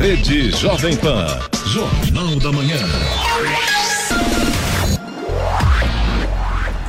Rede Jovem Pan. Jornal da Manhã.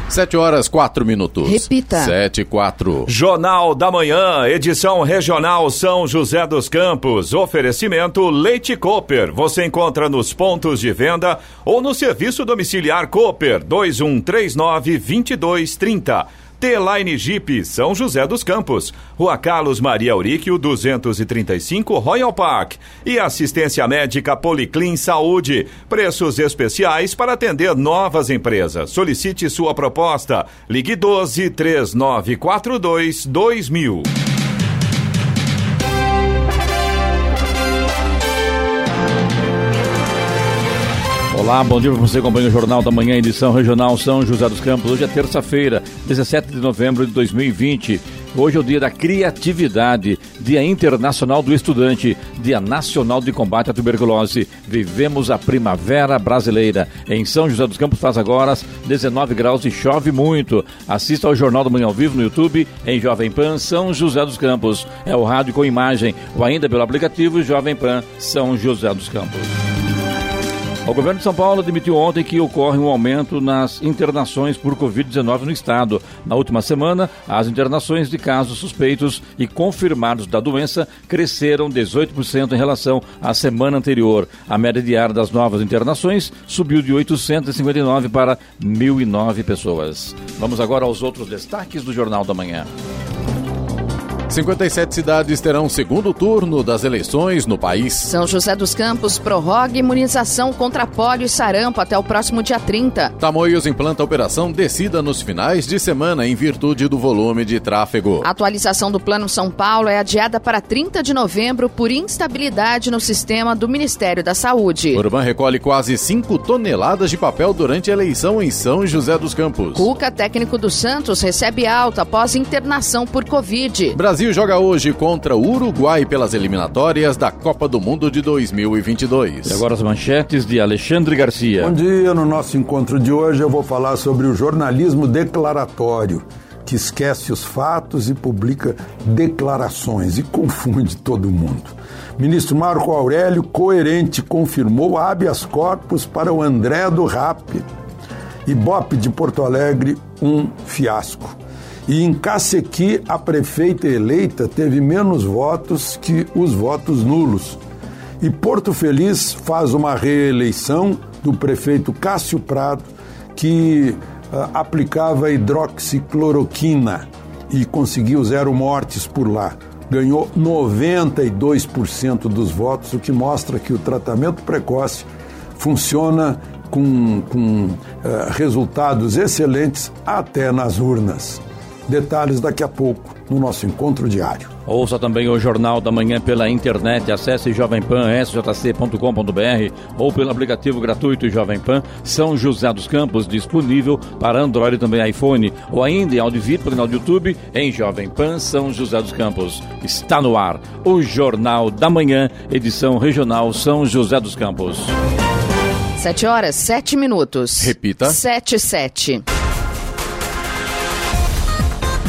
Sete horas, quatro minutos. Repita. Sete, quatro. Jornal da Manhã, edição regional São José dos Campos. Oferecimento Leite Cooper. Você encontra nos pontos de venda ou no serviço domiciliar Cooper 2139 2230. T-Line Jeep, São José dos Campos. Rua Carlos Maria Auríquio, 235, Royal Park. E assistência médica Policlin Saúde. Preços especiais para atender novas empresas. Solicite sua proposta. Ligue 12 3942 2000. Olá, bom dia para você, acompanha o Jornal da Manhã, edição regional São José dos Campos. Hoje é terça-feira, 17 de novembro de 2020. Hoje é o dia da criatividade, Dia Internacional do Estudante, Dia Nacional de Combate à Tuberculose. Vivemos a primavera brasileira. Em São José dos Campos faz agora 19 graus e chove muito. Assista ao Jornal da Manhã ao vivo no YouTube, em Jovem Pan São José dos Campos. É o rádio com imagem, ou ainda pelo aplicativo Jovem Pan São José dos Campos. O governo de São Paulo admitiu ontem que ocorre um aumento nas internações por Covid-19 no estado. Na última semana, as internações de casos suspeitos e confirmados da doença cresceram 18% em relação à semana anterior. A média diária das novas internações subiu de 859 para 1.009 pessoas. Vamos agora aos outros destaques do Jornal da Manhã. 57 cidades terão segundo turno das eleições no país. São José dos Campos prorroga imunização contra pólio e sarampo até o próximo dia 30. Tamoios implanta operação Descida nos finais de semana em virtude do volume de tráfego. A atualização do Plano São Paulo é adiada para 30 de novembro por instabilidade no sistema do Ministério da Saúde. Urban recolhe quase 5 toneladas de papel durante a eleição em São José dos Campos. Cuca, técnico do Santos, recebe alta após internação por Covid. Brasil joga hoje contra o Uruguai pelas eliminatórias da Copa do Mundo de 2022. E agora as manchetes de Alexandre Garcia. Bom dia, no nosso encontro de hoje eu vou falar sobre o jornalismo declaratório, que esquece os fatos e publica declarações e confunde todo mundo. Ministro Marco Aurélio, coerente, confirmou habeas corpus para o André do Rap. Ibope de Porto Alegre, um fiasco. E em Cacequi, a prefeita eleita teve menos votos que os votos nulos. E Porto Feliz faz uma reeleição do prefeito Cássio Prado, que uh, aplicava hidroxicloroquina e conseguiu zero mortes por lá. Ganhou 92% dos votos, o que mostra que o tratamento precoce funciona com, com uh, resultados excelentes até nas urnas. Detalhes daqui a pouco no nosso encontro diário. Ouça também o Jornal da Manhã pela internet. Acesse jovempan.sjc.com.br ou pelo aplicativo gratuito Jovem Pan São José dos Campos, disponível para Android e também iPhone, ou ainda em áudio e vídeo canal do YouTube em Jovem Pan São José dos Campos. Está no ar o Jornal da Manhã, edição regional São José dos Campos. Sete horas, sete minutos. Repita. Sete, sete.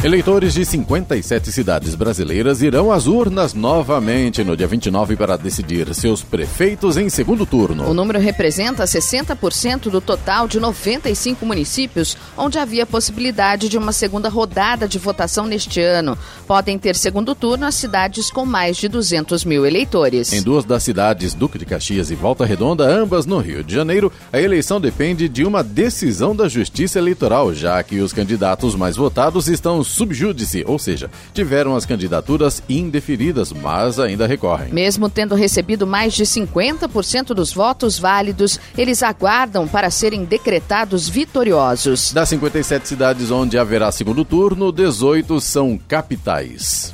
Eleitores de 57 cidades brasileiras irão às urnas novamente no dia 29 para decidir seus prefeitos em segundo turno. O número representa 60% do total de 95 municípios onde havia possibilidade de uma segunda rodada de votação neste ano. Podem ter segundo turno as cidades com mais de 200 mil eleitores. Em duas das cidades, Duque de Caxias e Volta Redonda, ambas no Rio de Janeiro, a eleição depende de uma decisão da Justiça Eleitoral, já que os candidatos mais votados estão subjúdice, ou seja, tiveram as candidaturas indeferidas, mas ainda recorrem. Mesmo tendo recebido mais de 50% dos votos válidos, eles aguardam para serem decretados vitoriosos. Das 57 cidades onde haverá segundo turno, 18 são capitais.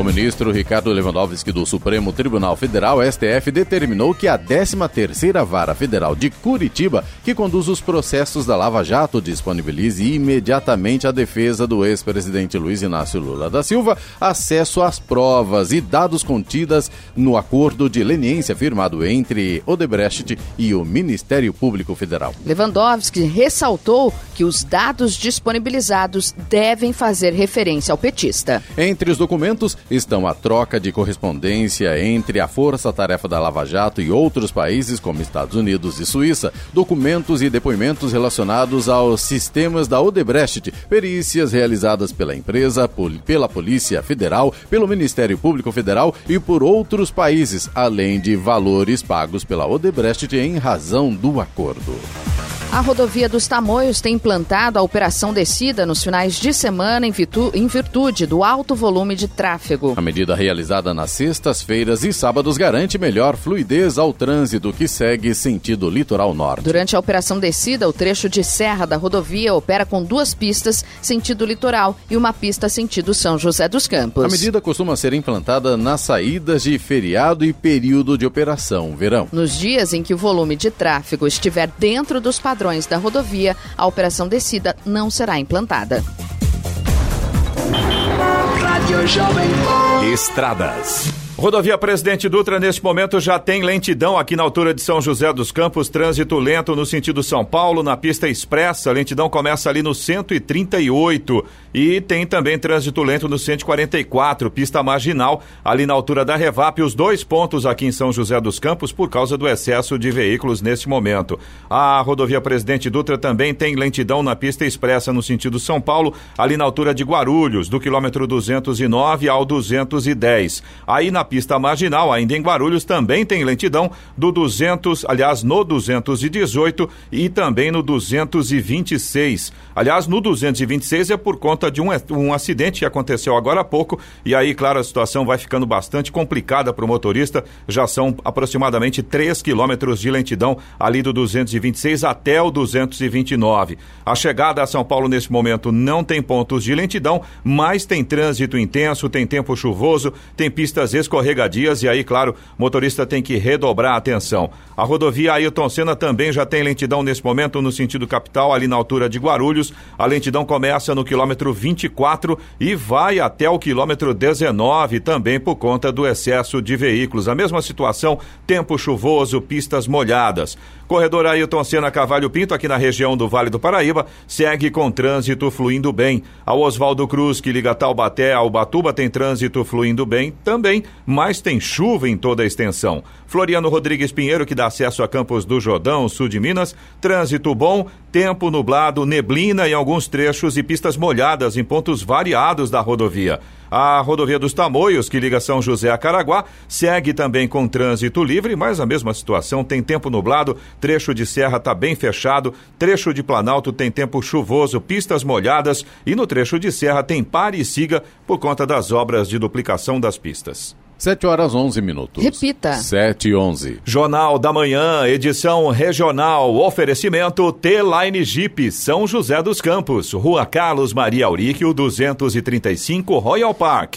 O ministro Ricardo Lewandowski do Supremo Tribunal Federal, STF, determinou que a 13ª Vara Federal de Curitiba, que conduz os processos da Lava Jato, disponibilize imediatamente à defesa do ex-presidente Luiz Inácio Lula da Silva acesso às provas e dados contidas no acordo de leniência firmado entre Odebrecht e o Ministério Público Federal. Lewandowski ressaltou que os dados disponibilizados devem fazer referência ao petista. Entre os documentos estão a troca de correspondência entre a Força-Tarefa da Lava Jato e outros países, como Estados Unidos e Suíça, documentos e depoimentos relacionados aos sistemas da Odebrecht, perícias realizadas pela empresa, pela Polícia Federal, pelo Ministério Público Federal e por outros países, além de valores pagos pela Odebrecht em razão do acordo. A rodovia dos Tamoios tem implantado a operação descida nos finais de semana em, em virtude do alto volume de tráfego. A medida realizada nas sextas-feiras e sábados garante melhor fluidez ao trânsito que segue sentido litoral norte. Durante a operação descida, o trecho de serra da rodovia opera com duas pistas sentido litoral e uma pista sentido São José dos Campos. A medida costuma ser implantada nas saídas de feriado e período de operação verão. Nos dias em que o volume de tráfego estiver dentro dos padrões padrões da rodovia, a operação descida não será implantada. Estradas. Rodovia Presidente Dutra, neste momento, já tem lentidão aqui na altura de São José dos Campos, trânsito lento no sentido São Paulo, na pista expressa, a lentidão começa ali no 138 e tem também trânsito lento no 144, pista marginal, ali na altura da Revap, os dois pontos aqui em São José dos Campos por causa do excesso de veículos neste momento. A rodovia Presidente Dutra também tem lentidão na pista expressa no sentido São Paulo, ali na altura de Guarulhos, do quilômetro 209 ao 210. Aí na pista marginal, ainda em Guarulhos, também tem lentidão do 200, aliás, no 218 e também no 226. Aliás, no 226 é por conta de um, um acidente que aconteceu agora há pouco e aí, claro, a situação vai ficando bastante complicada para o motorista. Já são aproximadamente 3 quilômetros de lentidão ali do 226 até o 229. A chegada a São Paulo nesse momento não tem pontos de lentidão, mas tem trânsito intenso, tem tempo chuvoso, tem pistas escorregadias e aí, claro, o motorista tem que redobrar a atenção. A rodovia Ailton Senna também já tem lentidão nesse momento no sentido capital, ali na altura de Guarulhos. A lentidão começa no quilômetro 24 e vai até o quilômetro 19, também por conta do excesso de veículos. A mesma situação, tempo chuvoso, pistas molhadas. Corredor Ailton Senna Cavalho Pinto, aqui na região do Vale do Paraíba, segue com trânsito fluindo bem. A Oswaldo Cruz, que liga Taubaté ao Batuba, tem trânsito fluindo bem também, mas tem chuva em toda a extensão. Floriano Rodrigues Pinheiro, que dá acesso a Campos do Jordão, sul de Minas, trânsito bom, tempo nublado, neblina em alguns trechos e pistas molhadas em pontos variados da rodovia. A rodovia dos Tamoios, que liga São José a Caraguá, segue também com trânsito livre, mas a mesma situação tem tempo nublado, trecho de serra está bem fechado, trecho de Planalto tem tempo chuvoso, pistas molhadas e no trecho de serra tem pare e siga por conta das obras de duplicação das pistas. 7 horas 11 minutos. Repita. 7 e 11. Jornal da Manhã, edição regional. Oferecimento T-Line Jeep, São José dos Campos. Rua Carlos Maria Auríquio, 235, Royal Park.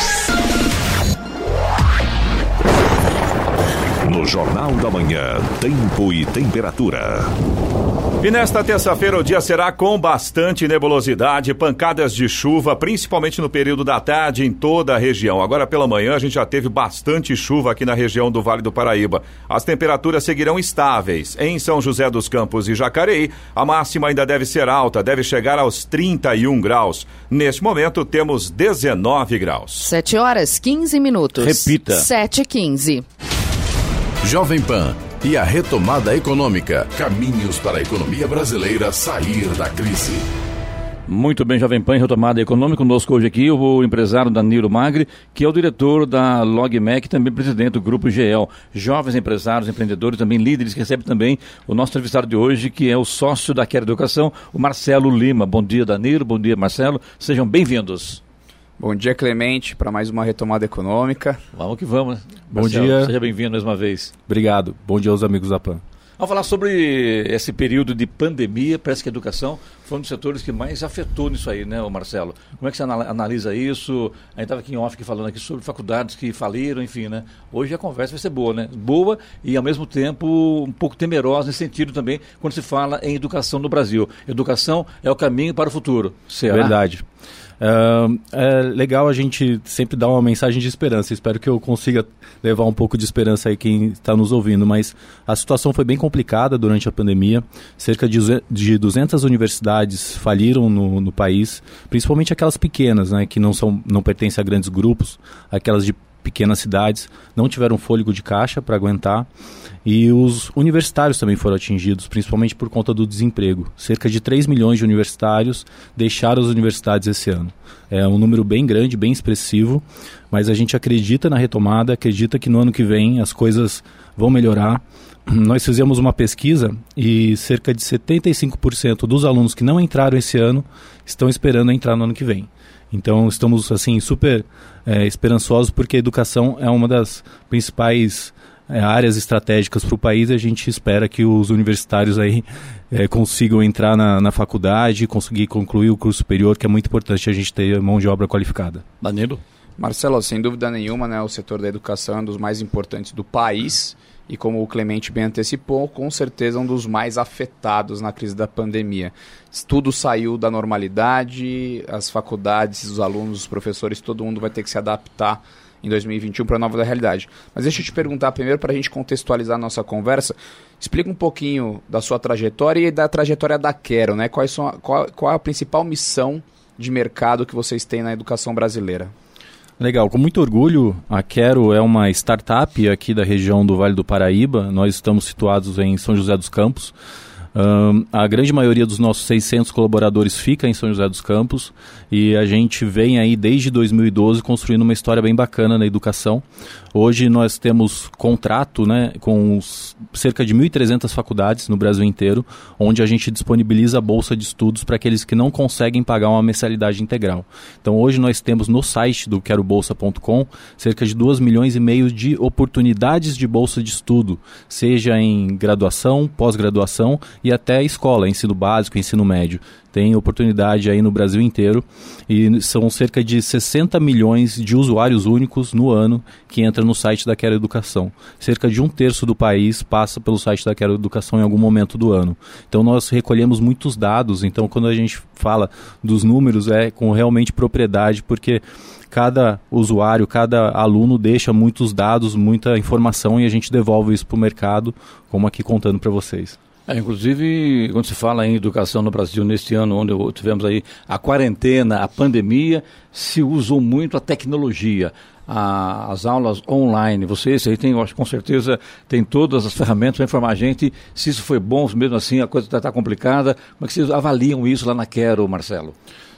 No Jornal da Manhã, Tempo e Temperatura. E nesta terça-feira o dia será com bastante nebulosidade, pancadas de chuva, principalmente no período da tarde em toda a região. Agora pela manhã a gente já teve bastante chuva aqui na região do Vale do Paraíba. As temperaturas seguirão estáveis. Em São José dos Campos e Jacareí, a máxima ainda deve ser alta, deve chegar aos 31 graus. Neste momento temos 19 graus. 7 horas 15 minutos. Repita. 7 e 15. Jovem Pan e a retomada econômica. Caminhos para a economia brasileira sair da crise. Muito bem, Jovem Pan, retomada econômica. Conosco hoje aqui o empresário Danilo Magri, que é o diretor da LogMec, também presidente do Grupo GEL. Jovens empresários, empreendedores, também líderes, que recebe também o nosso entrevistado de hoje, que é o sócio da Quero Educação, o Marcelo Lima. Bom dia, Danilo. Bom dia, Marcelo. Sejam bem-vindos. Bom dia, Clemente, para mais uma retomada econômica. Vamos que vamos. Bom Marcelo, dia. Seja bem-vindo mais uma vez. Obrigado. Bom dia aos amigos da PAN. Vamos falar sobre esse período de pandemia. Parece que a educação foi um dos setores que mais afetou nisso aí, né, Marcelo? Como é que você analisa isso? A gente estava aqui em off aqui falando aqui sobre faculdades que faliram, enfim, né? Hoje a conversa vai ser boa, né? Boa e ao mesmo tempo um pouco temerosa nesse sentido também quando se fala em educação no Brasil. Educação é o caminho para o futuro. Será? Verdade. Uh, é legal a gente sempre dar uma mensagem de esperança. Espero que eu consiga levar um pouco de esperança aí quem está nos ouvindo. Mas a situação foi bem complicada durante a pandemia. Cerca de 200 universidades faliram no, no país, principalmente aquelas pequenas, né, que não, são, não pertencem a grandes grupos, aquelas de pequenas cidades não tiveram fôlego de caixa para aguentar e os universitários também foram atingidos, principalmente por conta do desemprego. Cerca de 3 milhões de universitários deixaram as universidades esse ano. É um número bem grande, bem expressivo, mas a gente acredita na retomada, acredita que no ano que vem as coisas vão melhorar. Nós fizemos uma pesquisa e cerca de 75% dos alunos que não entraram esse ano estão esperando entrar no ano que vem. Então estamos assim super é, esperançosos porque a educação é uma das principais é, áreas estratégicas para o país. E a gente espera que os universitários aí é, consigam entrar na, na faculdade, conseguir concluir o curso superior, que é muito importante a gente ter mão de obra qualificada. Danilo? Marcelo, sem dúvida nenhuma, né, o setor da educação é um dos mais importantes do país e como o Clemente bem antecipou, com certeza um dos mais afetados na crise da pandemia. Tudo saiu da normalidade, as faculdades, os alunos, os professores, todo mundo vai ter que se adaptar em 2021 para a nova realidade. Mas deixa eu te perguntar primeiro para a gente contextualizar a nossa conversa. Explica um pouquinho da sua trajetória e da trajetória da Quero, né? Quais são qual, qual é a principal missão de mercado que vocês têm na educação brasileira? Legal, com muito orgulho, a Quero é uma startup aqui da região do Vale do Paraíba. Nós estamos situados em São José dos Campos. Um, a grande maioria dos nossos 600 colaboradores fica em São José dos Campos e a gente vem aí desde 2012 construindo uma história bem bacana na educação. Hoje nós temos contrato né, com cerca de 1.300 faculdades no Brasil inteiro, onde a gente disponibiliza a bolsa de estudos para aqueles que não conseguem pagar uma mensalidade integral. Então hoje nós temos no site do querobolsa.com cerca de 2 milhões e meio de oportunidades de bolsa de estudo, seja em graduação, pós-graduação e até escola, ensino básico, ensino médio. Tem oportunidade aí no Brasil inteiro e são cerca de 60 milhões de usuários únicos no ano que entram no site da Quero Educação. Cerca de um terço do país passa pelo site da Quero Educação em algum momento do ano. Então nós recolhemos muitos dados, então quando a gente fala dos números é com realmente propriedade, porque cada usuário, cada aluno deixa muitos dados, muita informação e a gente devolve isso para o mercado, como aqui contando para vocês. É, inclusive, quando se fala em educação no Brasil neste ano, onde tivemos aí a quarentena, a pandemia, se usou muito a tecnologia, a, as aulas online. Vocês aí tem, com certeza, tem todas as ferramentas para informar a gente se isso foi bom, mesmo assim a coisa está tá complicada. Como é que vocês avaliam isso lá na Quero, Marcelo?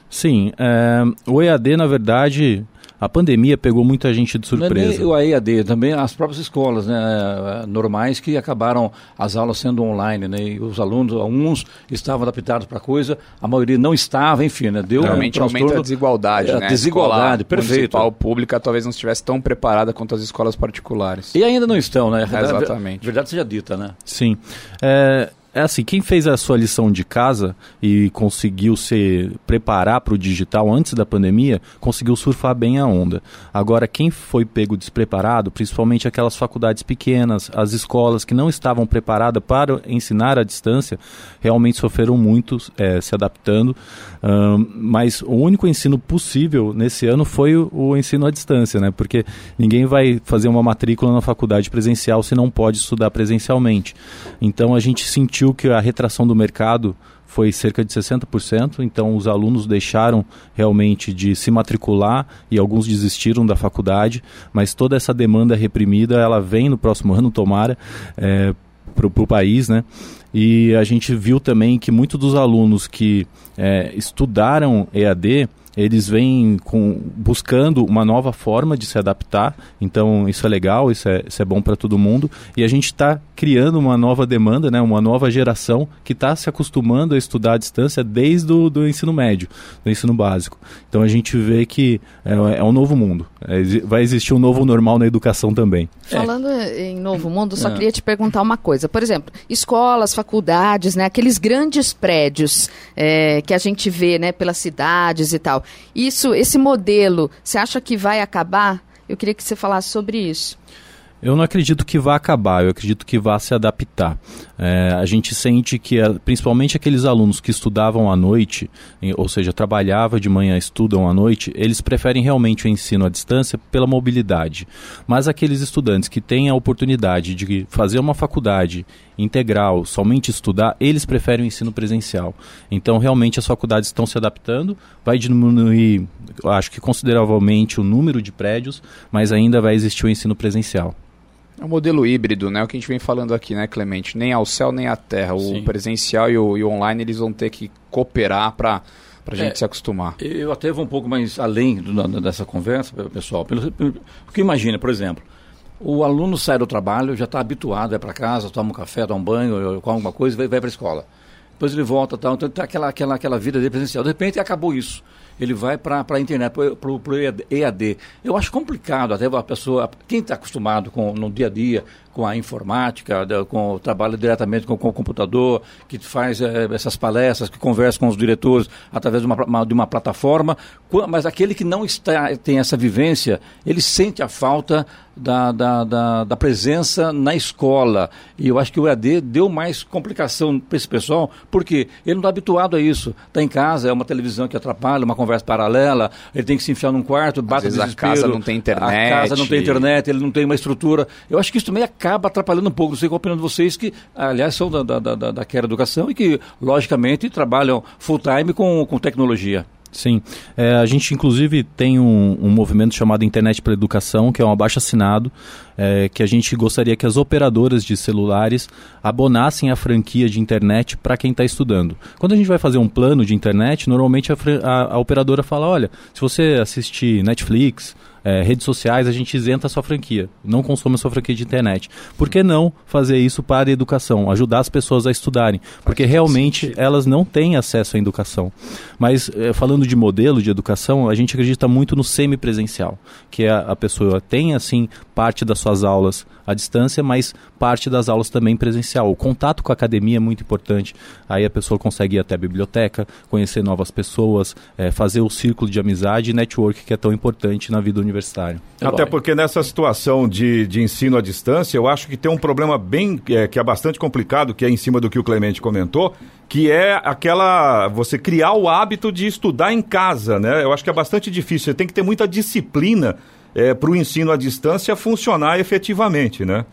Sim, é, o EAD, na verdade, a pandemia pegou muita gente de surpresa. Não é nem o EAD, também as próprias escolas né, normais que acabaram as aulas sendo online, né, e os alunos, alguns estavam adaptados para a coisa, a maioria não estava, enfim, né, deu Realmente um aumenta a desigualdade, é, né? A desigualdade, a perfeito. municipal pública talvez não estivesse tão preparada quanto as escolas particulares. E ainda não estão, né? É, exatamente. Verdade seja dita, né? Sim. É, é assim, quem fez a sua lição de casa e conseguiu se preparar para o digital antes da pandemia, conseguiu surfar bem a onda. Agora, quem foi pego despreparado, principalmente aquelas faculdades pequenas, as escolas que não estavam preparadas para ensinar à distância, realmente sofreram muito é, se adaptando. Um, mas o único ensino possível nesse ano foi o, o ensino à distância, né? Porque ninguém vai fazer uma matrícula na faculdade presencial se não pode estudar presencialmente. Então a gente sentiu sentiu que a retração do mercado foi cerca de 60%, então os alunos deixaram realmente de se matricular e alguns desistiram da faculdade, mas toda essa demanda reprimida, ela vem no próximo ano, tomara, é, para o país, né? E a gente viu também que muitos dos alunos que é, estudaram EAD eles vêm com, buscando uma nova forma de se adaptar, então isso é legal, isso é, isso é bom para todo mundo, e a gente está criando uma nova demanda, né, uma nova geração que está se acostumando a estudar à distância desde o do ensino médio, do ensino básico. Então a gente vê que é, é um novo mundo, é, vai existir um novo normal na educação também. Falando em novo mundo, só é. queria te perguntar uma coisa. Por exemplo, escolas, faculdades, né, aqueles grandes prédios é, que a gente vê né, pelas cidades e tal. Isso, esse modelo, você acha que vai acabar? Eu queria que você falasse sobre isso. Eu não acredito que vá acabar, eu acredito que vá se adaptar. É, a gente sente que, principalmente aqueles alunos que estudavam à noite, ou seja, trabalhavam de manhã, estudam à noite, eles preferem realmente o ensino à distância pela mobilidade. Mas aqueles estudantes que têm a oportunidade de fazer uma faculdade integral, somente estudar, eles preferem o ensino presencial. Então, realmente, as faculdades estão se adaptando, vai diminuir, acho que consideravelmente, o número de prédios, mas ainda vai existir o ensino presencial. É um modelo híbrido, né? O que a gente vem falando aqui, né, Clemente? Nem ao céu, nem à terra. Sim. O presencial e o, e o, online, eles vão ter que cooperar para a gente é, se acostumar. Eu até vou um pouco mais além do, dessa conversa, pessoal. Porque imagina, por exemplo, o aluno sai do trabalho, já está habituado, vai para casa, toma um café, toma um banho, come alguma coisa, vai, vai para a escola. Depois ele volta, tal, então tem aquela, aquela, aquela vida de presencial. De repente acabou isso ele vai para a internet, para o EAD. Eu acho complicado até a pessoa, quem está acostumado com no dia a dia com a informática, com trabalha diretamente com, com, o computador, que faz é, essas palestras, que conversa com os diretores através de uma, de uma plataforma, mas aquele que não está tem essa vivência, ele sente a falta da, da, da, da, presença na escola. E eu acho que o EAD deu mais complicação para esse pessoal, porque ele não está habituado a isso. Está em casa, é uma televisão que atrapalha, uma conversa paralela, ele tem que se enfiar num quarto, bate Às vezes a casa não tem internet. A casa não tem internet, ele não tem uma estrutura. Eu acho que isso também acaba atrapalhando um pouco. Não sei qual a opinião de vocês, que, aliás, são da, da, da, Quero Educação e que, logicamente, trabalham full time com, com tecnologia. Sim. É, a gente, inclusive, tem um, um movimento chamado Internet para Educação, que é um abaixo assinado, é, que a gente gostaria que as operadoras de celulares abonassem a franquia de internet para quem está estudando. Quando a gente vai fazer um plano de internet, normalmente a, a, a operadora fala: olha, se você assistir Netflix, é, redes sociais, a gente isenta a sua franquia, não consome a sua franquia de internet. Por que não fazer isso para a educação? Ajudar as pessoas a estudarem, porque realmente elas não têm acesso à educação. Mas é, falando de modelo de educação, a gente acredita muito no semipresencial, que a, a pessoa tem assim parte das suas aulas à distância, mas parte das aulas também presencial. O contato com a academia é muito importante. Aí a pessoa consegue ir até a biblioteca, conhecer novas pessoas, é, fazer o círculo de amizade e network que é tão importante na vida universitária. Até porque nessa situação de, de ensino à distância, eu acho que tem um problema bem é, que é bastante complicado, que é em cima do que o Clemente comentou, que é aquela você criar o hábito de estudar em casa, né? Eu acho que é bastante difícil. Você tem que ter muita disciplina é, para o ensino à distância funcionar efetivamente, né?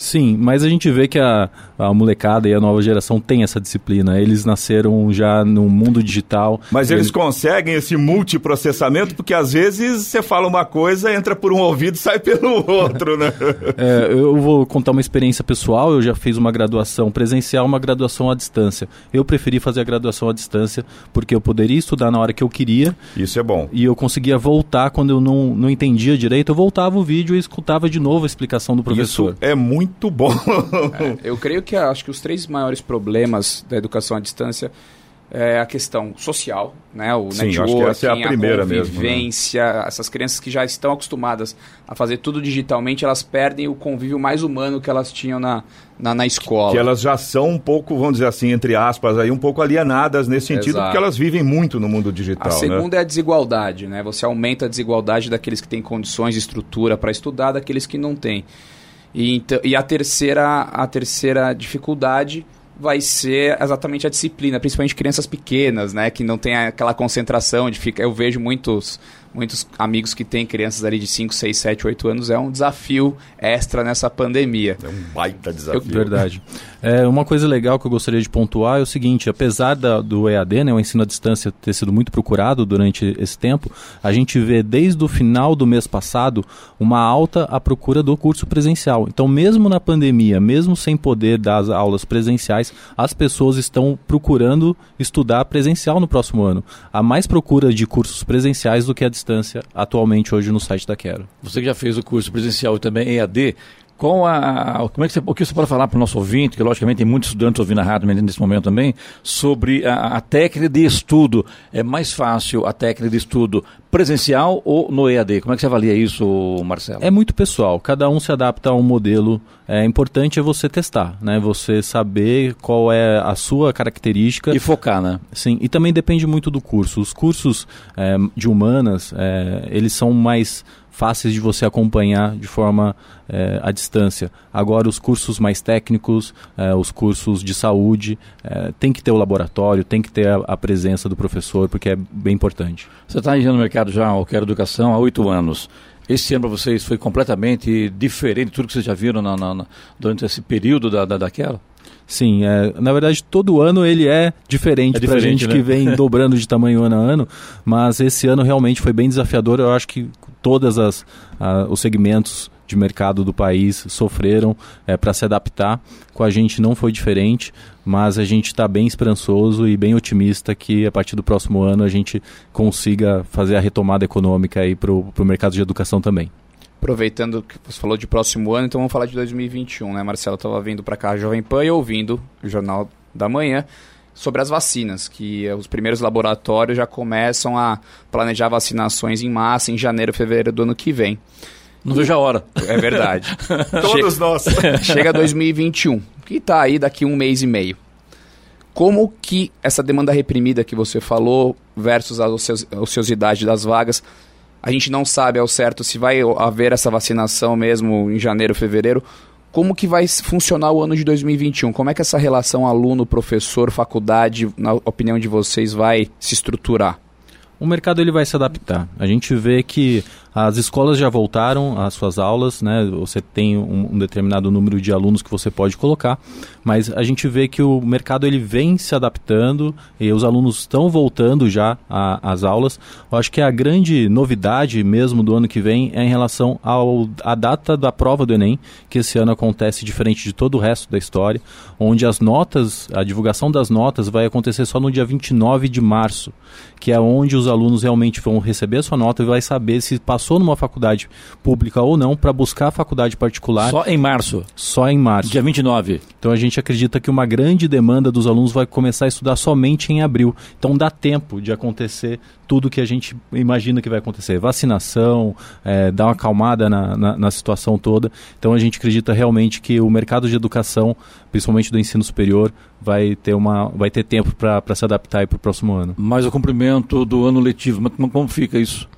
Sim, mas a gente vê que a, a molecada e a nova geração tem essa disciplina. Eles nasceram já no mundo digital. Mas eles, eles conseguem esse multiprocessamento porque às vezes você fala uma coisa, entra por um ouvido e sai pelo outro, né? é, eu vou contar uma experiência pessoal. Eu já fiz uma graduação presencial, uma graduação à distância. Eu preferi fazer a graduação à distância porque eu poderia estudar na hora que eu queria. Isso é bom. E eu conseguia voltar quando eu não, não entendia direito. Eu voltava o vídeo e escutava de novo a explicação do professor. Isso é muito muito bom. é, eu creio que acho que os três maiores problemas da educação à distância é a questão social, né? O Sim, networking, essa é a, primeira a convivência, mesmo, né? essas crianças que já estão acostumadas a fazer tudo digitalmente, elas perdem o convívio mais humano que elas tinham na, na, na escola. Que elas já são um pouco, vamos dizer assim, entre aspas, aí um pouco alienadas nesse sentido, Exato. porque elas vivem muito no mundo digital. A né? segunda né? é a desigualdade, né? Você aumenta a desigualdade daqueles que têm condições de estrutura para estudar, daqueles que não têm. E, então, e a, terceira, a terceira dificuldade vai ser exatamente a disciplina, principalmente crianças pequenas, né, que não tem aquela concentração de ficar. Eu vejo muitos muitos amigos que têm crianças ali de 5, 6, 7, 8 anos, é um desafio extra nessa pandemia. É um baita desafio. Eu, verdade. É, uma coisa legal que eu gostaria de pontuar é o seguinte, apesar da, do EAD, né, o ensino à distância ter sido muito procurado durante esse tempo, a gente vê desde o final do mês passado uma alta à procura do curso presencial. Então, mesmo na pandemia, mesmo sem poder dar as aulas presenciais, as pessoas estão procurando estudar presencial no próximo ano. Há mais procura de cursos presenciais do que a distância atualmente hoje no site da Quero. Você que já fez o curso presencial e também EAD, com a, como é que você, o que você pode falar para o nosso ouvinte, que logicamente tem muitos estudantes ouvindo a rádio nesse momento também, sobre a, a, técnica de estudo. É mais fácil a técnica de estudo presencial ou no EAD? Como é que você avalia isso, Marcelo? É muito pessoal, cada um se adapta a um modelo. É importante é você testar, né? Você saber qual é a sua característica. E focar, né? Sim, e também depende muito do curso. Os cursos é, de humanas, é, eles são mais fáceis de você acompanhar de forma é, à distância. Agora, os cursos mais técnicos, é, os cursos de saúde, é, tem que ter o laboratório, tem que ter a, a presença do professor, porque é bem importante. Você está indo no mercado já, eu quero educação, há oito anos. Esse ano para vocês foi completamente diferente de tudo que vocês já viram na, na, na, durante esse período da, da, daquela? Sim, é, na verdade todo ano ele é diferente, é para a gente né? que vem dobrando de tamanho ano a ano, mas esse ano realmente foi bem desafiador. Eu acho que todos os segmentos de mercado do país sofreram é, para se adaptar. Com a gente não foi diferente, mas a gente está bem esperançoso e bem otimista que a partir do próximo ano a gente consiga fazer a retomada econômica para o mercado de educação também. Aproveitando que você falou de próximo ano, então vamos falar de 2021, né? Marcelo estava vindo para cá Jovem Pan e ouvindo o Jornal da Manhã sobre as vacinas, que os primeiros laboratórios já começam a planejar vacinações em massa em janeiro, fevereiro do ano que vem. Não vejo a hora. É verdade. Todos che nós. Chega 2021, que está aí daqui um mês e meio. Como que essa demanda reprimida que você falou versus a ociosidade das vagas, a gente não sabe ao certo se vai haver essa vacinação mesmo em janeiro, fevereiro. Como que vai funcionar o ano de 2021? Como é que essa relação aluno, professor, faculdade, na opinião de vocês, vai se estruturar? O mercado ele vai se adaptar. A gente vê que as escolas já voltaram às suas aulas, né? Você tem um, um, determinado número de alunos que você pode colocar, mas a gente vê que o mercado ele vem se adaptando e os alunos estão voltando já às aulas. Eu acho que a grande novidade mesmo do ano que vem é em relação à data da prova do Enem, que esse ano acontece diferente de todo o resto da história, onde as notas, a divulgação das notas vai acontecer só no dia 29 de março, que é onde os alunos realmente vão receber a sua nota e vai saber se passou passou numa faculdade pública ou não para buscar a faculdade particular. Só em março? Só em março. Dia 29. Então a gente acredita que uma grande demanda dos alunos vai começar a estudar somente em abril. Então dá tempo de acontecer tudo que a gente imagina que vai acontecer. Vacinação, é, dar uma acalmada na, na, na, situação toda. Então a gente acredita realmente que o mercado de educação, principalmente do ensino superior, vai ter, uma, vai ter tempo para se adaptar para o próximo ano. Mas o cumprimento do ano letivo, como fica isso?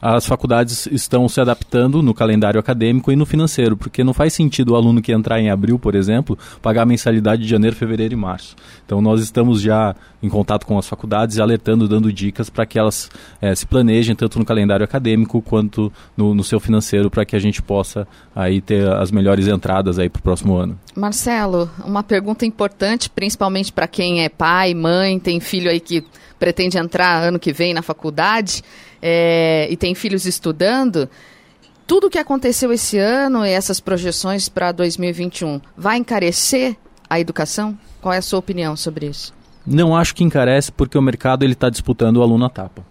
As faculdades estão se adaptando no calendário acadêmico e no financeiro, porque não faz sentido o aluno que entrar em abril, por exemplo, pagar a mensalidade de janeiro, fevereiro e março. Então nós estamos já em contato com as faculdades, alertando, dando dicas para que elas é, se planejem tanto no calendário acadêmico quanto no, no seu financeiro, para que a gente possa aí ter as melhores entradas aí para o próximo ano. Marcelo, uma pergunta importante, principalmente para quem é pai, mãe, tem filho aí que pretende entrar ano que vem na faculdade é, e tem filhos estudando, tudo o que aconteceu esse ano e essas projeções para 2021 vai encarecer a educação? Qual é a sua opinião sobre isso? Não acho que encarece porque o mercado ele está disputando o aluno à tapa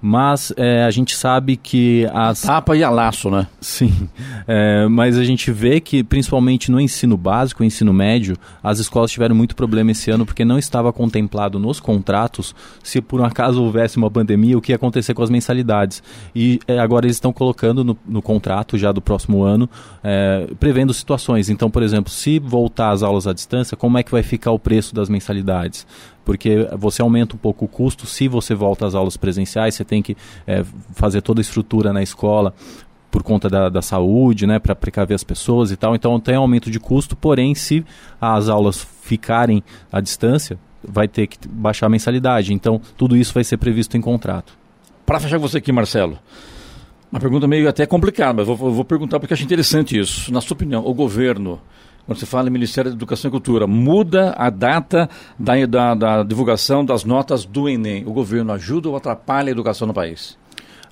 mas é, a gente sabe que as... Tapa e a laço, né? Sim, é, mas a gente vê que principalmente no ensino básico, ensino médio, as escolas tiveram muito problema esse ano porque não estava contemplado nos contratos se por um acaso houvesse uma pandemia, o que ia acontecer com as mensalidades. E é, agora eles estão colocando no, no, contrato já do próximo ano, é, prevendo situações. Então, por exemplo, se voltar às aulas à distância, como é que vai ficar o preço das mensalidades? Porque você aumenta um pouco o custo se você volta às aulas presenciais, você tem que é, fazer toda a estrutura na escola por conta da, da saúde, né, para precaver as pessoas e tal. Então tem aumento de custo, porém, se as aulas ficarem à distância, vai ter que baixar a mensalidade. Então tudo isso vai ser previsto em contrato. Para fechar você aqui, Marcelo. Uma pergunta meio até complicada, mas vou, vou perguntar porque acho interessante isso. Na sua opinião, o governo, quando você fala em Ministério da Educação e Cultura, muda a data da, da, da divulgação das notas do Enem. O governo ajuda ou atrapalha a educação no país?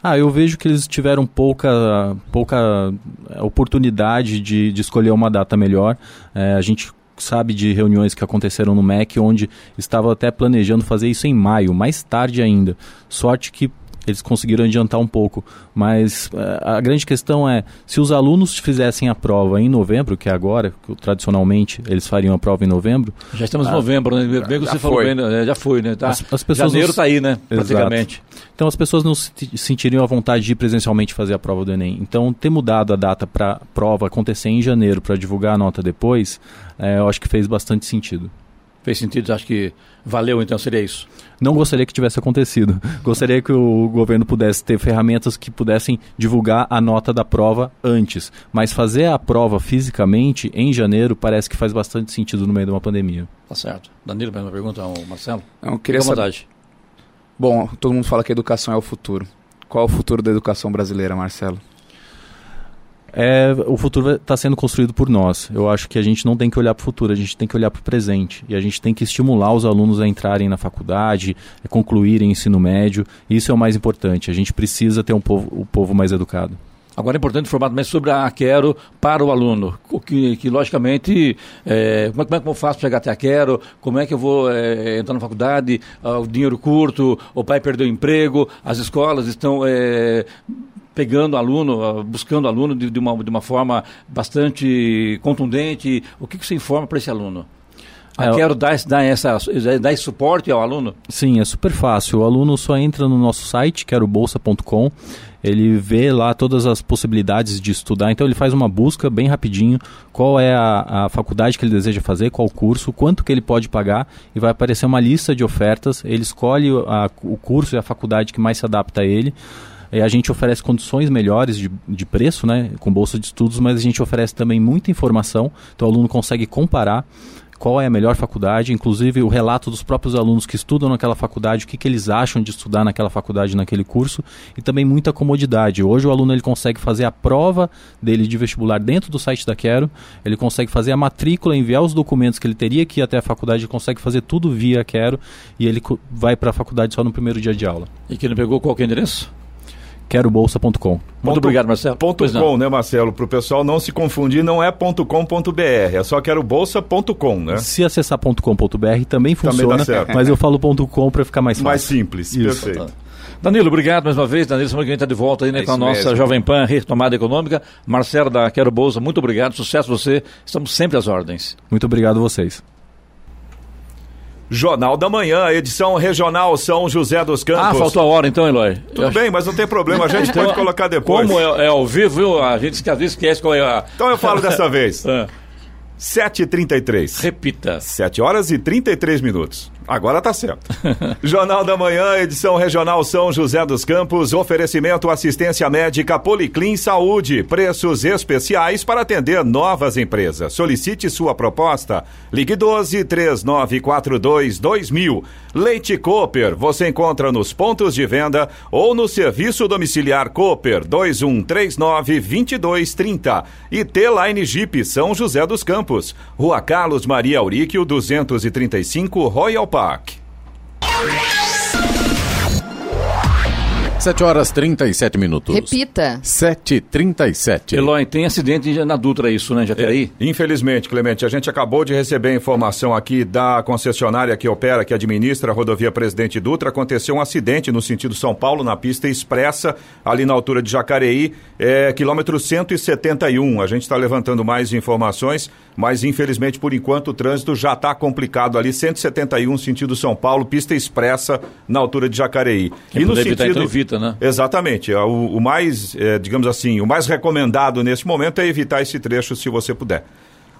Ah, eu vejo que eles tiveram pouca, pouca eh, oportunidade de, de escolher uma data melhor. É, a gente sabe de reuniões que aconteceram no MEC, onde estava até planejando fazer isso em maio, mais tarde ainda. Sorte que eles conseguiram adiantar um pouco. Mas eh, a grande questão é, se os alunos fizessem a prova em novembro, que é agora, que tradicionalmente eles fariam a prova em novembro... Já estamos em novembro, né? Bem que você falou bem, né? já foi, né? Tá. As, as pessoas Janeiro está aí, né? Praticamente. Exato. Então as pessoas não se sentiriam à vontade de ir presencialmente fazer a prova do Enem. Então ter mudado a data para a prova acontecer em janeiro para divulgar a nota depois, é, eu acho que fez bastante sentido. Fez sentido, acho que valeu, então seria isso. Não gostaria que tivesse acontecido. Gostaria que o governo pudesse ter ferramentas que pudessem divulgar a nota da prova antes. Mas fazer a prova fisicamente em janeiro parece que faz bastante sentido no meio de uma pandemia. Tá certo. Danilo, uma pergunta ao Marcelo. Não, queria saber... Bom, todo mundo fala que a educação é o futuro. Qual é o futuro da educação brasileira, Marcelo? É, o futuro está sendo construído por nós. Eu acho que a gente não tem que olhar para o futuro, a gente tem que olhar para o presente. E a gente tem que estimular os alunos a entrarem na faculdade, a concluírem ensino médio. Isso é o mais importante. A gente precisa ter um povo, o povo mais educado. Agora é importante informar também sobre a Quero para o aluno, que, que logicamente, é, como, é, como é que eu faço para chegar até a Quero, como é que eu vou é, entrar na faculdade, ah, o dinheiro curto, o pai perdeu o emprego, as escolas estão é, pegando aluno, ah, buscando aluno de, de, uma, de uma forma bastante contundente? O que, que você informa para esse aluno? Ah, é, quero dar, dar, essa, dar esse suporte ao aluno? Sim, é super fácil. O aluno só entra no nosso site, querobolsa.com, ele vê lá todas as possibilidades de estudar, então ele faz uma busca bem rapidinho, qual é a, a faculdade que ele deseja fazer, qual curso, quanto que ele pode pagar, e vai aparecer uma lista de ofertas, ele escolhe a, o curso e a faculdade que mais se adapta a ele, a gente oferece condições melhores de, de preço, né, com bolsa de estudos, mas a gente oferece também muita informação, então o aluno consegue comparar qual é a melhor faculdade, inclusive o relato dos próprios alunos que estudam naquela faculdade, o que, que eles acham de estudar naquela faculdade, naquele curso, e também muita comodidade. Hoje o aluno ele consegue fazer a prova dele de vestibular dentro do site da Quero, ele consegue fazer a matrícula, enviar os documentos que ele teria que ir até a faculdade, ele consegue fazer tudo via Quero, e ele vai para a faculdade só no primeiro dia de aula. E que ele pegou qual é o endereço? querobolsa.com. Muito ponto, obrigado, Marcelo. Ponto com, né, Marcelo? Para o pessoal não se confundir, não é .com.br, é só querobolsa.com, né? Se acessar .com.br também funciona, também mas eu falo .com para ficar mais fácil. Mais simples, Isso. perfeito. Tá. Danilo, obrigado mais uma vez. Danilo, semana que vem está de volta aí né, é com a nossa mesmo. Jovem Pan Retomada Econômica. Marcelo da Quero Bolsa, muito obrigado. Sucesso você. Estamos sempre às ordens. Muito obrigado a vocês. Jornal da Manhã, edição regional São José dos Campos. Ah, faltou a hora então, Eloy. Tudo eu bem, mas não tem problema, a gente pode colocar depois. Como é, é, ao vivo, viu? A gente às vezes esquece qual é a. Então eu falo dessa vez. Ah. 7h33. Repita. 7 horas e 33 minutos. Agora tá certo. Jornal da Manhã, edição regional São José dos Campos, oferecimento assistência médica Policlin Saúde, preços especiais para atender novas empresas. Solicite sua proposta. Ligue 12 3942 2000. Leite Cooper, você encontra nos pontos de venda ou no serviço domiciliar Cooper 2139 2230 e T-Line Jeep São José dos Campos, Rua Carlos Maria Auríquio 235 Royal Park. Park. 7 horas 37 minutos. Repita. 7h37. Eloy, tem acidente na Dutra, isso, né? Tem é? Infelizmente, Clemente, a gente acabou de receber informação aqui da concessionária que opera, que administra a rodovia Presidente Dutra. Aconteceu um acidente no sentido São Paulo, na pista expressa, ali na altura de Jacareí, é, quilômetro 171. A gente está levantando mais informações, mas infelizmente, por enquanto, o trânsito já está complicado ali. 171, sentido São Paulo, pista expressa, na altura de Jacareí. Quem e no sentido. Evitar, né? Exatamente. É, o, o mais, é, digamos assim, o mais recomendado nesse momento é evitar esse trecho se você puder.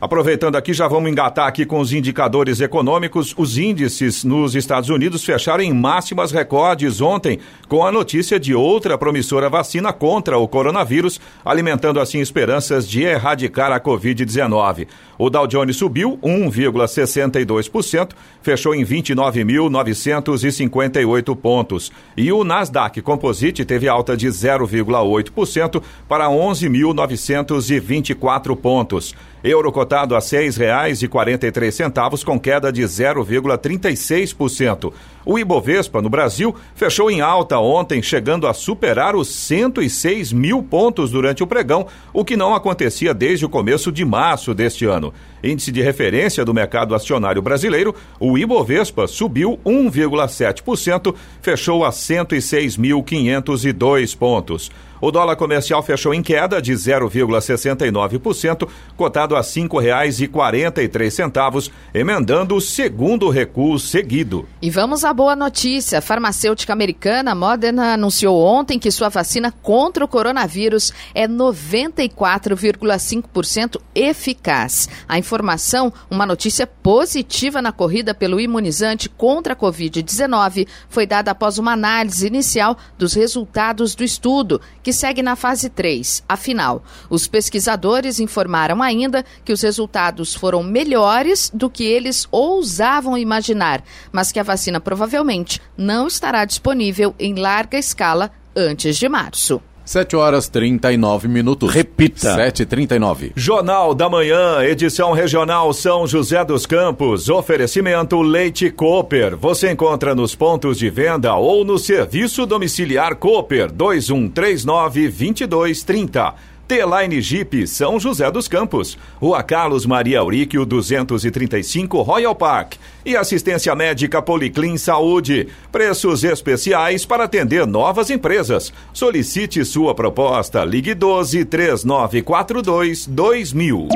Aproveitando aqui, já vamos engatar aqui com os indicadores econômicos. Os índices nos Estados Unidos fecharam em máximas recordes ontem, com a notícia de outra promissora vacina contra o coronavírus, alimentando assim esperanças de erradicar a Covid-19. O Dow Jones subiu 1,62%, fechou em 29.958 pontos. E o Nasdaq Composite teve alta de 0,8% para 11.924 pontos. Euro cotado a R$ 6,43, com queda de 0,36%. O Ibovespa, no Brasil, fechou em alta ontem, chegando a superar os 106 mil pontos durante o pregão, o que não acontecia desde o começo de março deste ano. Índice de referência do mercado acionário brasileiro, o Ibovespa subiu 1,7%, fechou a 106.502 pontos. O dólar comercial fechou em queda de 0,69%, cotado a R$ 5,43, emendando o segundo recuo seguido. E vamos à boa notícia. A farmacêutica americana Moderna anunciou ontem que sua vacina contra o coronavírus é 94,5% eficaz. A informação, uma notícia positiva na corrida pelo imunizante contra a Covid-19, foi dada após uma análise inicial dos resultados do estudo, que segue na fase 3, a final. Os pesquisadores informaram ainda que os resultados foram melhores do que eles ousavam imaginar, mas que a vacina provavelmente não estará disponível em larga escala antes de março. 7 horas 39 minutos. Repita. 7h39. Jornal da Manhã, edição regional São José dos Campos. Oferecimento Leite Cooper. Você encontra nos pontos de venda ou no serviço domiciliar Cooper 2139 2230. T-Line Jeep São José dos Campos, Rua Carlos Maria Auríquio 235 Royal Park e assistência médica Policlin Saúde. Preços especiais para atender novas empresas. Solicite sua proposta. Ligue 12 3942 2000.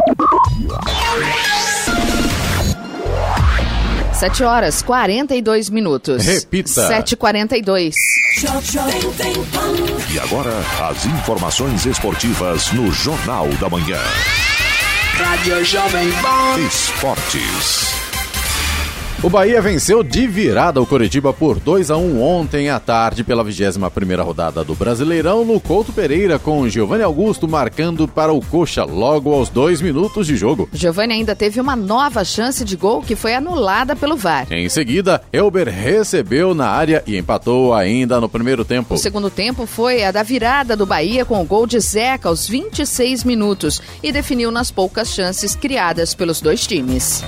7 horas 42 minutos. Repita. 7h42. E agora, as informações esportivas no Jornal da Manhã. Rádio Jovem Pan. Esportes. O Bahia venceu de virada o Coritiba por 2 a 1 ontem à tarde pela 21ª rodada do Brasileirão no Couto Pereira com Giovanni Augusto marcando para o Coxa logo aos dois minutos de jogo. Giovanni ainda teve uma nova chance de gol que foi anulada pelo VAR. Em seguida, Elber recebeu na área e empatou ainda no primeiro tempo. O segundo tempo foi a da virada do Bahia com o gol de Zeca aos 26 minutos e definiu nas poucas chances criadas pelos dois times.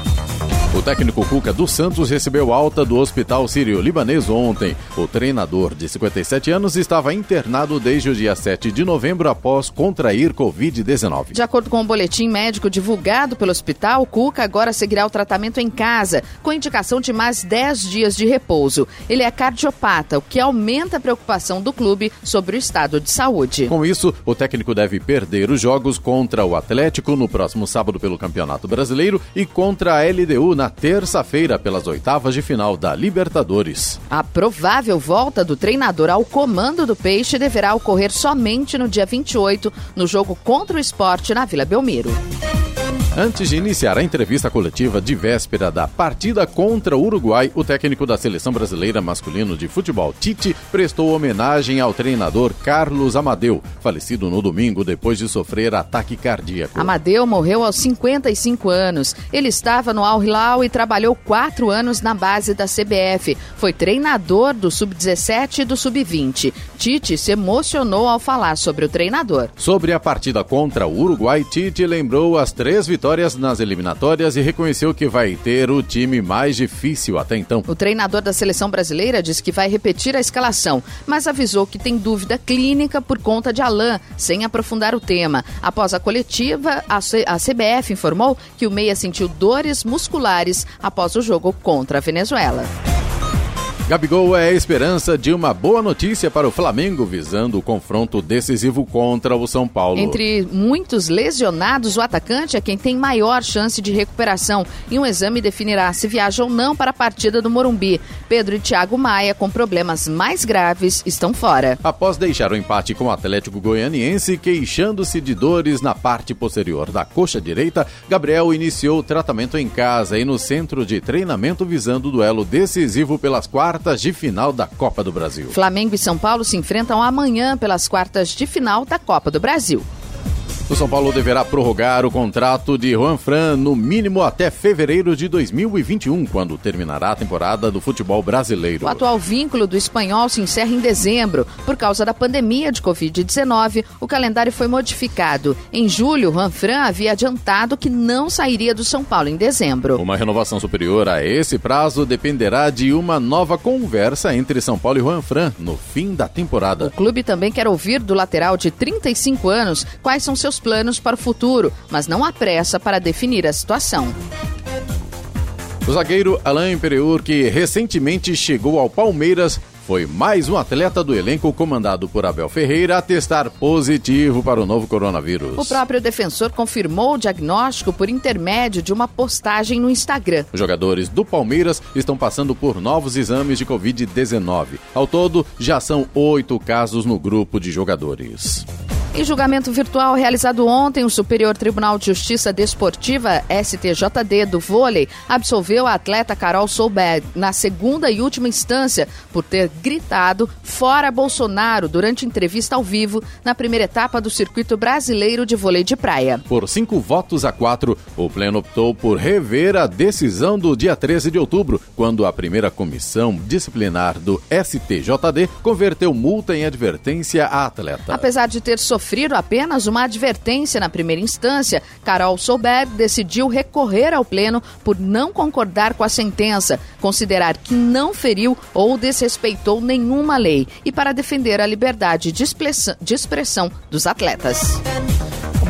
O técnico Cuca dos Santos recebeu alta do Hospital Sírio-Libanês ontem. O treinador de 57 anos estava internado desde o dia 7 de novembro após contrair Covid-19. De acordo com o boletim médico divulgado pelo hospital, Cuca agora seguirá o tratamento em casa, com indicação de mais 10 dias de repouso. Ele é cardiopata, o que aumenta a preocupação do clube sobre o estado de saúde. Com isso, o técnico deve perder os jogos contra o Atlético no próximo sábado pelo Campeonato Brasileiro e contra a LDU na terça-feira pelas oitavas de final da Libertadores. A provável volta do treinador ao comando do Peixe deverá ocorrer somente no dia 28, no jogo contra o esporte na Vila Belmiro. Antes de iniciar a entrevista coletiva de véspera da partida contra o Uruguai, o técnico da seleção brasileira masculino de futebol, Tite, prestou homenagem ao treinador Carlos Amadeu, falecido no domingo depois de sofrer ataque cardíaco. Amadeu morreu aos 55 anos. Ele estava no Al Hilal e trabalhou quatro anos na base da CBF. Foi treinador do Sub-17 e do Sub-20. Tite se emocionou ao falar sobre o treinador. Sobre a partida contra o Uruguai, Tite lembrou as três vitórias nas eliminatórias e reconheceu que vai ter o time mais difícil até então. O treinador da seleção brasileira disse que vai repetir a escalação, mas avisou que tem dúvida clínica por conta de Alain, sem aprofundar o tema. Após a coletiva, a, a CBF informou que o Meia sentiu dores musculares após o jogo contra a Venezuela. Gabigol é a esperança de uma boa notícia para o Flamengo, visando o confronto decisivo contra o São Paulo. Entre muitos lesionados, o atacante é quem tem maior chance de recuperação e um exame definirá se viaja ou não para a partida do Morumbi. Pedro e Thiago Maia, com problemas mais graves, estão fora. Após deixar o empate com o Atlético Goianiense, queixando-se de dores na parte posterior da coxa direita, Gabriel iniciou o tratamento em casa e no centro de treinamento visando o duelo decisivo pelas quartas quartas de final da Copa do Brasil. Flamengo e São Paulo se enfrentam amanhã pelas quartas de final da Copa do Brasil. O São Paulo deverá prorrogar o contrato de Juan Fran no mínimo até fevereiro de 2021, quando terminará a temporada do futebol brasileiro. O atual vínculo do espanhol se encerra em dezembro. Por causa da pandemia de Covid-19, o calendário foi modificado. Em julho, Juan Fran havia adiantado que não sairia do São Paulo em dezembro. Uma renovação superior a esse prazo dependerá de uma nova conversa entre São Paulo e Juan Fran no fim da temporada. O clube também quer ouvir do lateral de 35 anos quais são seus seus planos para o futuro, mas não há pressa para definir a situação. O zagueiro Alain Pereur, que recentemente chegou ao Palmeiras, foi mais um atleta do elenco comandado por Abel Ferreira a testar positivo para o novo coronavírus. O próprio defensor confirmou o diagnóstico por intermédio de uma postagem no Instagram. Os jogadores do Palmeiras estão passando por novos exames de Covid-19. Ao todo, já são oito casos no grupo de jogadores. Em julgamento virtual realizado ontem, o Superior Tribunal de Justiça Desportiva, STJD, do vôlei, absolveu a atleta Carol Solberg na segunda e última instância por ter gritado fora Bolsonaro durante entrevista ao vivo na primeira etapa do circuito brasileiro de vôlei de praia. Por cinco votos a quatro, o Pleno optou por rever a decisão do dia 13 de outubro, quando a primeira comissão disciplinar do STJD converteu multa em advertência à atleta. Apesar de ter sofrido sofrido apenas uma advertência na primeira instância, Carol Souber decidiu recorrer ao Pleno por não concordar com a sentença, considerar que não feriu ou desrespeitou nenhuma lei e para defender a liberdade de expressão dos atletas.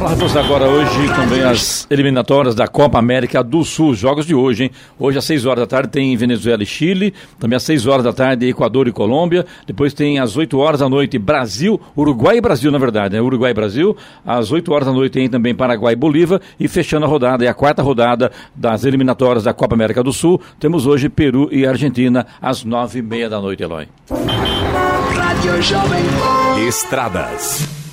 Vamos agora hoje também as eliminatórias da Copa América do Sul, jogos de hoje, hein? Hoje às 6 horas da tarde tem Venezuela e Chile, também às 6 horas da tarde Equador e Colômbia, depois tem às 8 horas da noite Brasil, Uruguai e Brasil, na verdade, né? Uruguai e Brasil, às 8 horas da noite tem também Paraguai e Bolívia e fechando a rodada, é a quarta rodada das eliminatórias da Copa América do Sul, temos hoje Peru e Argentina às 9 e meia da noite, Eloy. Estradas.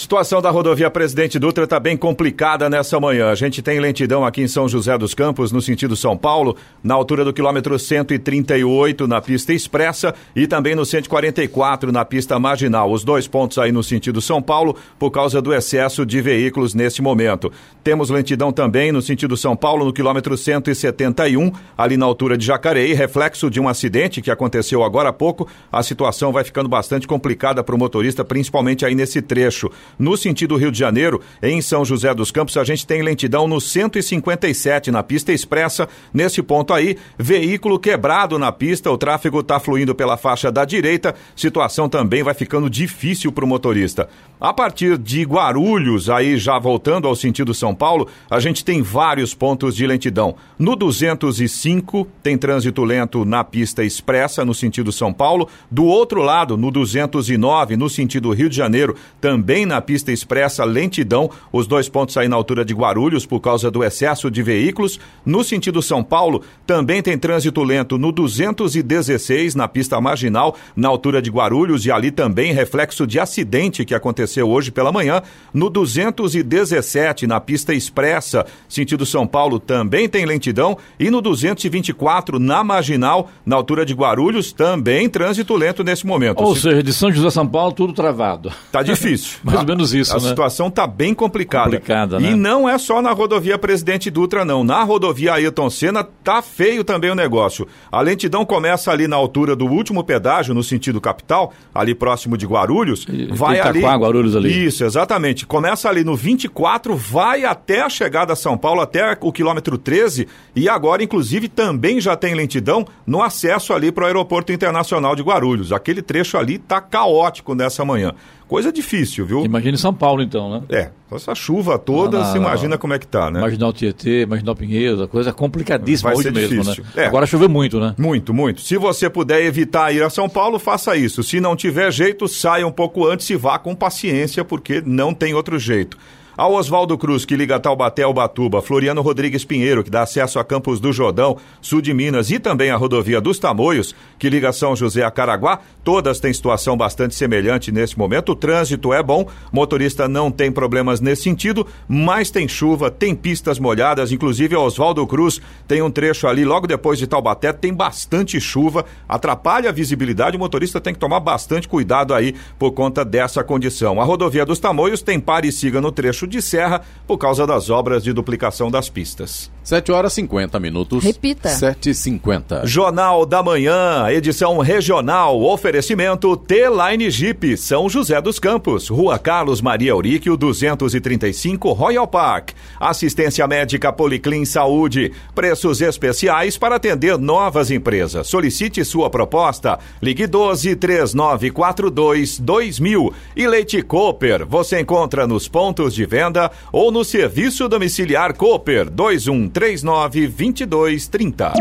Situação da rodovia Presidente Dutra está bem complicada nessa manhã. A gente tem lentidão aqui em São José dos Campos, no sentido São Paulo, na altura do quilômetro 138 na pista expressa e também no 144 na pista marginal. Os dois pontos aí no sentido São Paulo por causa do excesso de veículos nesse momento. Temos lentidão também no sentido São Paulo, no quilômetro 171, ali na altura de Jacareí, reflexo de um acidente que aconteceu agora há pouco. A situação vai ficando bastante complicada para o motorista, principalmente aí nesse trecho. No sentido Rio de Janeiro, em São José dos Campos, a gente tem lentidão no 157 na pista expressa. Nesse ponto aí, veículo quebrado na pista, o tráfego está fluindo pela faixa da direita. Situação também vai ficando difícil para o motorista. A partir de Guarulhos, aí já voltando ao sentido São Paulo, a gente tem vários pontos de lentidão. No 205, tem trânsito lento na pista expressa, no sentido São Paulo. Do outro lado, no 209, no sentido Rio de Janeiro, também na pista expressa, lentidão. Os dois pontos aí na altura de Guarulhos, por causa do excesso de veículos. No sentido São Paulo, também tem trânsito lento no 216, na pista marginal, na altura de Guarulhos, e ali também reflexo de acidente que aconteceu hoje pela manhã. No 217, na pista expressa, sentido São Paulo, também tem lentidão. E no 224, na marginal, na altura de Guarulhos, também trânsito lento nesse momento. Ou seja, de São José São Paulo, tudo travado. Tá difícil. Mais ou menos isso, a, né? Situação tá bem complicada. Complicada, né? E não é só na rodovia Presidente Dutra, não. Na rodovia Ayrton Senna, tá feio também o negócio. A lentidão começa ali na altura do último pedágio, no sentido capital, ali próximo de Guarulhos. E, vai Itaquá, ali. Guarulhos ali. Isso, exatamente. Começa ali no 24, vai até a chegada a São Paulo, até o quilômetro 13, e agora, inclusive, também já tem lentidão no acesso ali para o Aeroporto Internacional de Guarulhos. Aquele trecho ali tá caótico nessa manhã. Coisa difícil, viu? Imagina São Paulo, então, né? É, essa chuva toda, você imagina como é que tá, né? Marginal Tietê, Marginal Pinheiros, a coisa é complicadíssima Vai hoje mesmo, difícil. né? É. Agora choveu muito, né? Muito, muito. Se você puder evitar ir a São Paulo, faça isso. Se não tiver jeito, saia um pouco antes e vá com paciência, porque não tem outro jeito. Ao Oswaldo Cruz, que liga Taubaté ao Batuba, Floriano Rodrigues Pinheiro, que dá acesso a Campos do Jordão, sul de Minas, e também a rodovia dos Tamoios, que liga São José a Caraguá, todas têm situação bastante semelhante nesse momento. O trânsito é bom, motorista não tem problemas nesse sentido, mas tem chuva, tem pistas molhadas, inclusive a Oswaldo Cruz tem um trecho ali logo depois de Taubaté, tem bastante chuva, atrapalha a visibilidade, o motorista tem que tomar bastante cuidado aí por conta dessa condição. A rodovia dos Tamoios tem pare e siga no trecho de serra por causa das obras de duplicação das pistas. 7 horas 50 minutos. Repita. 7h50. Jornal da Manhã, edição regional, oferecimento T-Line Jeep, São José dos Campos, Rua Carlos Maria Auríquio, 235, Royal Park. Assistência médica Policlin Saúde, preços especiais para atender novas empresas. Solicite sua proposta, ligue 12 3942 2000. E Leite Cooper, você encontra nos pontos de venda ou no serviço domiciliar Cooper, 2139 2230.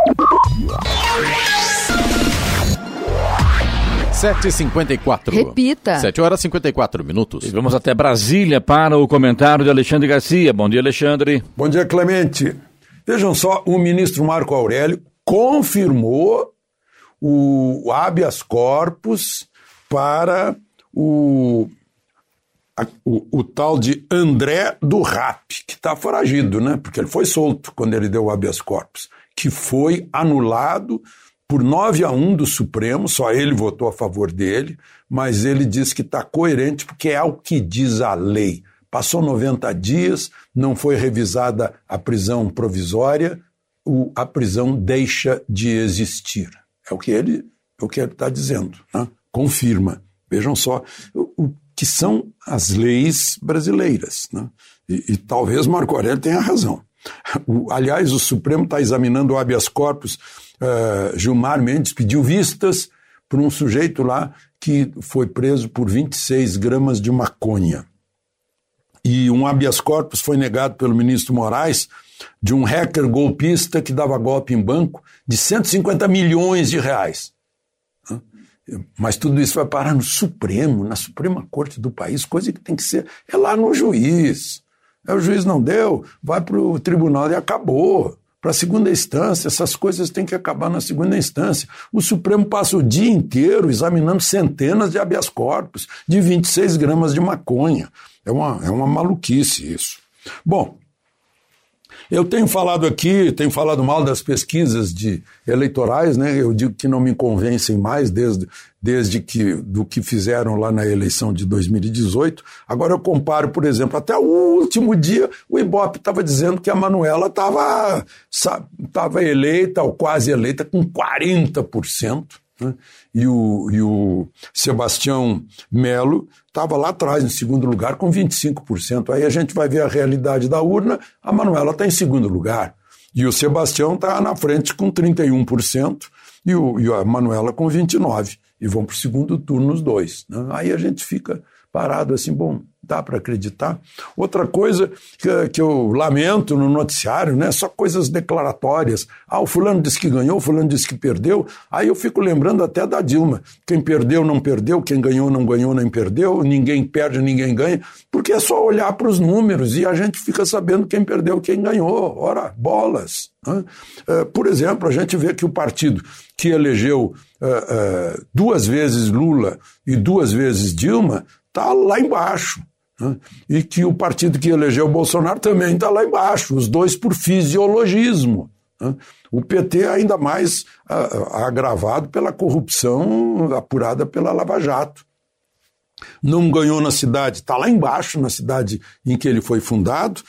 7h54. Repita. 7 horas 54 minutos. E vamos até Brasília para o comentário de Alexandre Garcia. Bom dia, Alexandre. Bom dia, Clemente. Vejam só, o ministro Marco Aurélio confirmou o habeas corpus para o, o, o tal de André do Rap, que está foragido, né? Porque ele foi solto quando ele deu o habeas corpus, que foi anulado por 9 a 1 do Supremo, só ele votou a favor dele, mas ele diz que está coerente porque é o que diz a lei. Passou 90 dias, não foi revisada a prisão provisória, o- a prisão deixa de existir. É o que ele é o que ele está dizendo. né? Confirma. Vejam só o, que são as leis brasileiras. né? E, e talvez Marco Aurélio tenha razão. O- aliás, o Supremo está examinando o habeas corpus. eh, Gilmar Mendes pediu vistas por um sujeito lá que foi preso por 26 gramas de maconha e um habeas corpus foi negado pelo ministro Moraes de um hacker golpista que dava golpe em banco de 150 milhões de reais. Mas tudo isso vai parar no Supremo, na Suprema Corte do país, coisa que tem que ser é lá no juiz. É, o juiz não deu, vai para o tribunal e acabou. Para a segunda instância, essas coisas têm que acabar na segunda instância. O Supremo passa o dia inteiro examinando centenas de habeas corpus, de 26 gramas de maconha. É uma, é uma maluquice isso. Bom, eu tenho falado aqui, tenho falado mal das pesquisas de eleitorais, né? Eu digo que não me convencem mais desde, desde que do que fizeram lá na eleição de 2018. Agora eu comparo, por exemplo, até o último dia o Ibope estava dizendo que a Manuela estava eleita ou quase eleita com 40%. Né? E, o, e o Sebastião Melo estava lá atrás, em segundo lugar, com 25%. Aí a gente vai ver a realidade da urna, a Manuela está em segundo lugar. E o Sebastião está na frente com 31% e, o, e a Manuela com 29%. E vão para o segundo turno os dois. Né? Aí a gente fica parado assim, bom, dá para acreditar. Outra coisa que, que, eu lamento no noticiário, né, só coisas declaratórias. Ah, o fulano disse que ganhou, o fulano disse que perdeu. Aí eu fico lembrando até da Dilma. Quem perdeu não perdeu, quem ganhou não ganhou nem perdeu, ninguém perde, ninguém ganha, porque é só olhar para os números e a gente fica sabendo quem perdeu, quem ganhou. Ora, bolas. Né? Uh, por exemplo, a gente vê que o partido que elegeu uh, uh, duas vezes Lula e duas vezes Dilma está lá embaixo. Né? E que o partido que elegeu o Bolsonaro também está lá embaixo, os dois por fisiologismo. Né? O PT ainda mais agravado pela corrupção apurada pela Lava Jato. Não ganhou na cidade, está lá embaixo, na cidade em que ele foi fundado,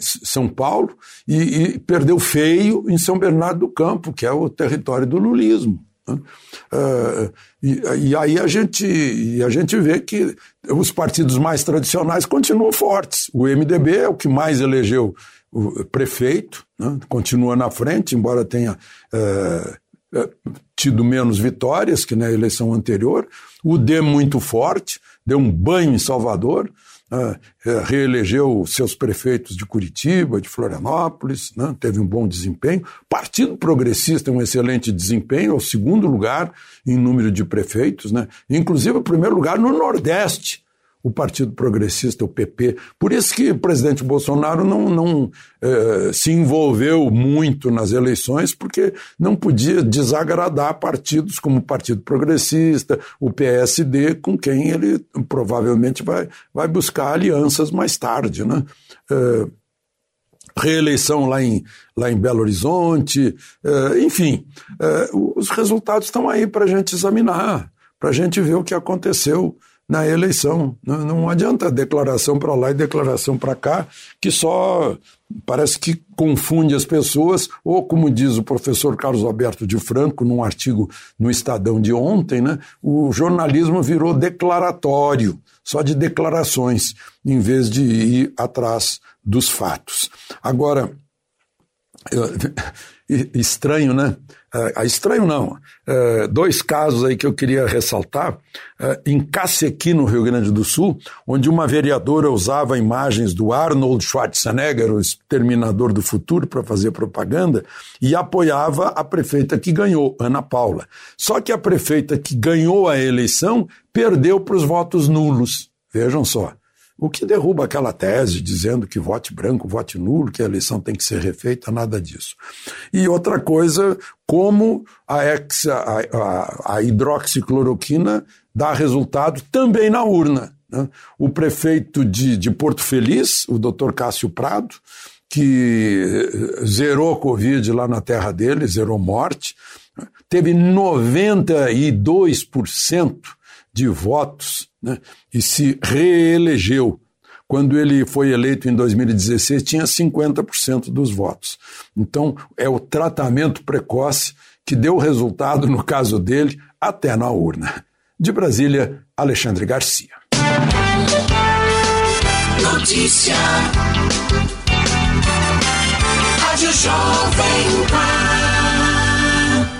São Paulo, e, e perdeu feio em São Bernardo do Campo, que é o território do lulismo. Uh, e, e, aí a gente, a gente vê que os partidos mais tradicionais continuam fortes. O MDB é o que mais elegeu o prefeito, né? continua na frente, embora tenha uh, é, tido menos vitórias que na eleição anterior, o D muito forte, deu um banho em Salvador, né, é, reelegeu seus prefeitos de Curitiba, de Florianópolis, né, teve um bom desempenho. Partido Progressista, um excelente desempenho, é o segundo lugar em número de prefeitos, né, inclusive o primeiro lugar no Nordeste o Partido Progressista, o PP. Por isso que o presidente Bolsonaro não, não eh, se envolveu muito nas eleições, porque não podia desagradar partidos como o Partido Progressista, o PSD, com quem ele provavelmente vai, vai buscar alianças mais tarde. Né? Eh, reeleição lá em, lá em Belo Horizonte, eh, enfim, os resultados estão aí para a gente examinar, para a gente ver o que aconteceu na eleição. Não, não adianta declaração para lá e declaração para cá, que só parece que confunde as pessoas, ou como diz o professor Carlos Alberto de Franco, num artigo no Estadão de ontem, né, o jornalismo virou declaratório, só de declarações, em vez de ir atrás dos fatos. Agora, estranho, né? Uh, estranho não. Uh, dois casos aí que eu queria ressaltar. Uh, em Cacequi, no Rio Grande do Sul, onde uma vereadora usava imagens do Arnold Schwarzenegger, o exterminador do futuro, para fazer propaganda, e apoiava a prefeita que ganhou, Ana Paula. Só que a prefeita que ganhou a eleição perdeu para os votos nulos. Vejam só. O que derruba aquela tese dizendo que vote branco, vote nulo, que a eleição tem que ser refeita, nada disso. E outra coisa, como a, ex, a, a, hidroxicloroquina dá resultado também na urna. Né? O prefeito de, de Porto Feliz, o doutor Cássio Prado, que zerou Covid lá na terra dele, zerou morte, teve 92% de votos né, e se reelegeu. Quando ele foi eleito em 2016, tinha 50% dos votos. Então, é o tratamento precoce que deu resultado, no caso dele, até na urna. De Brasília, Alexandre Garcia. Notícia. Rádio Jovem Pan.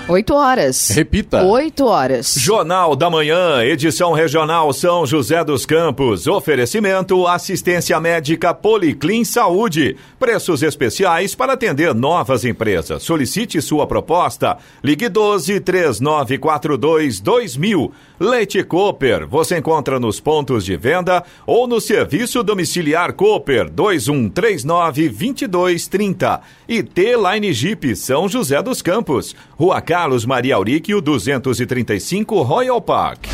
8 horas. Repita. 8 horas. Jornal da Manhã, edição regional São José dos Campos. Oferecimento assistência médica Policlin Saúde. Preços especiais para atender novas empresas. Solicite sua proposta. Ligue 12 3942 2000. Leite Cooper. Você encontra nos pontos de venda ou no serviço domiciliar Cooper 2139 2230. E T-Line Jeep São José dos Campos. Rua Carlos Maria Auríquio, 235 Royal Park.